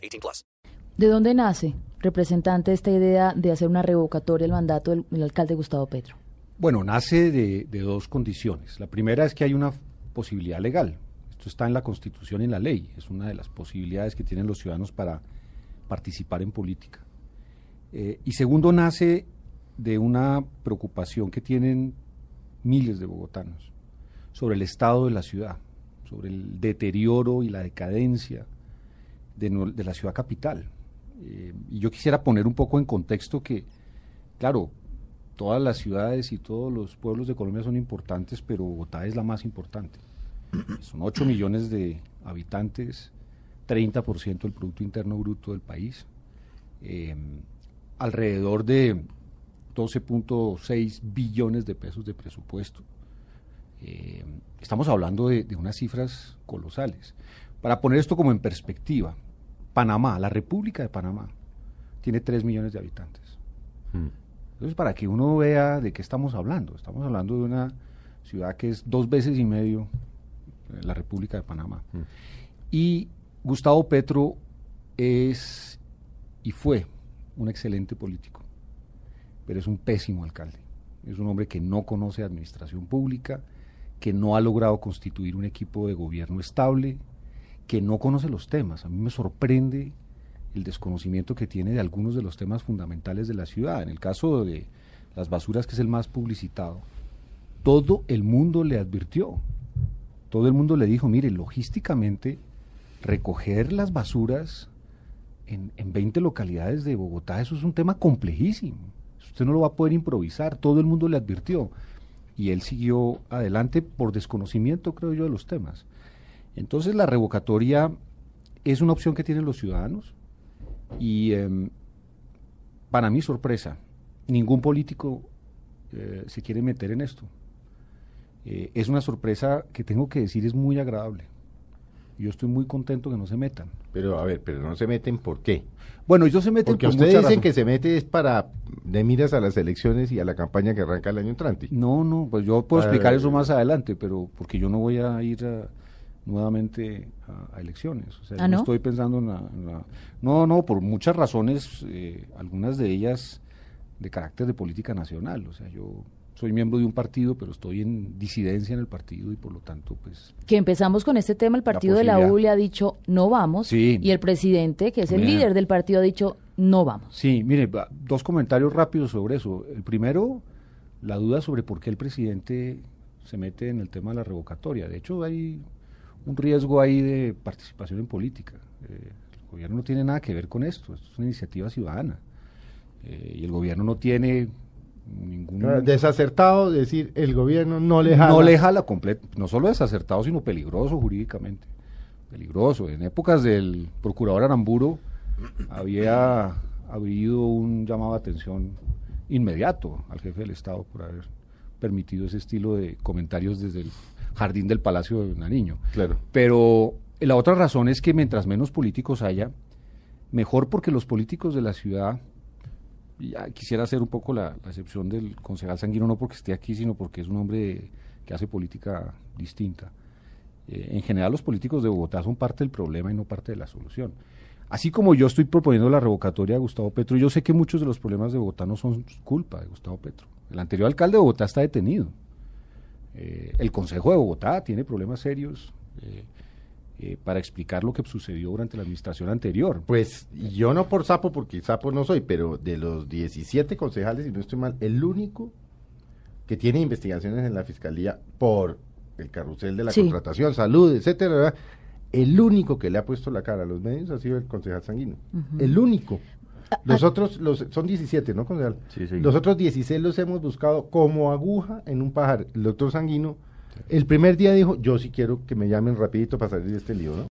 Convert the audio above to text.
18 plus. ¿De dónde nace, representante, esta idea de hacer una revocatoria al mandato del, del alcalde Gustavo Petro? Bueno, nace de, de dos condiciones. La primera es que hay una posibilidad legal. Esto está en la Constitución y en la ley. Es una de las posibilidades que tienen los ciudadanos para participar en política. Eh, y segundo, nace de una preocupación que tienen miles de bogotanos sobre el estado de la ciudad, sobre el deterioro y la decadencia de, la ciudad capital. Eh, y yo quisiera poner un poco en contexto que, claro, todas las ciudades y todos los pueblos de Colombia son importantes, pero Bogotá es la más importante. Son 8 millones de habitantes, 30% del Producto Interno Bruto del país, eh, alrededor de 12.6 billones de pesos de presupuesto. Eh, estamos hablando de, de unas cifras colosales. Para poner esto como en perspectiva, Panamá, la República de Panamá, tiene 3 millones de habitantes. Entonces, para que uno vea de qué estamos hablando, estamos hablando de una ciudad que es dos veces y medio eh, la República de Panamá. Y Gustavo Petro es y fue un excelente político, pero es un pésimo alcalde. Es un hombre que no conoce administración pública, que no ha logrado constituir un equipo de gobierno estable, que no conoce los temas. A mí me sorprende el desconocimiento que tiene de algunos de los temas fundamentales de la ciudad. En el caso de las basuras, que es el más publicitado, todo el mundo le advirtió, todo el mundo le dijo, mire, logísticamente, recoger las basuras en, en 20 localidades de Bogotá, eso es un tema complejísimo. Usted no lo va a poder improvisar, todo el mundo le advirtió. Y él siguió adelante por desconocimiento, creo yo, de los temas. Entonces la revocatoria es una opción que tienen los ciudadanos y em, para mi sorpresa, ningún político eh, se quiere meter en esto. Eh, es una sorpresa que tengo que decir es muy agradable. Yo estoy muy contento que no se metan. Pero a ver, pero no se meten, ¿por qué? Bueno, ellos se meten Porque por ustedes dicen que se mete es para de miras a las elecciones y a la campaña que arranca el año entrante. No, no, pues yo puedo explicar eso más adelante, pero porque yo no voy a ir a- nuevamente a, a elecciones. O sea, ¿Ah, yo no? estoy pensando en la, en la- No, no, por muchas razones, eh, algunas de ellas de carácter de política nacional. O sea, yo soy miembro de un partido, pero estoy en disidencia en el partido y por lo tanto, pues... Que empezamos con este tema, el partido de la U le ha dicho no vamos Sí. y el presidente, que es el líder del partido, ha dicho no vamos. Sí, mire, dos comentarios rápidos sobre eso. El primero, la duda sobre por qué el presidente se mete en el tema de la revocatoria. De hecho, hay un riesgo ahí de participación en política. Eh, el gobierno no tiene nada que ver con esto, esto es una iniciativa ciudadana. Eh, y el gobierno no tiene ningún... Desacertado decir el gobierno no le jala. No le jala completo, no solo desacertado, sino peligroso jurídicamente. Peligroso. En épocas del procurador Aramburo había habido un llamado de atención inmediato al jefe del Estado por haber permitido ese estilo de comentarios desde el jardín del Palacio de Nariño. Claro. Pero la otra razón es que mientras menos políticos haya, mejor porque los políticos de la ciudad, y ya quisiera hacer un poco la, la excepción del concejal Sanguino, no porque esté aquí, sino porque es un hombre que hace política distinta. Eh, en general los políticos de Bogotá son parte del problema y no parte de la solución. Así como yo estoy proponiendo la revocatoria de Gustavo Petro, yo sé que muchos de los problemas de Bogotá no son culpa de Gustavo Petro. El anterior alcalde de Bogotá está detenido. Eh, el Consejo de Bogotá tiene problemas serios eh, eh, para explicar lo que sucedió durante la administración anterior. Pues yo no por sapo, porque sapo no soy, pero de los 17 concejales, si no estoy mal, el único que tiene investigaciones en la fiscalía por el carrusel de la Sí. contratación, salud, etcétera, el único que le ha puesto la cara a los medios ha sido el concejal Sanguino. El único. Los otros, los, son 17, ¿no, concejal? Sí, sí. Los otros 16 los hemos buscado como aguja en un pajar. El doctor Sanguino, el primer día dijo, yo sí quiero que me llamen rapidito para salir de este lío, ¿no?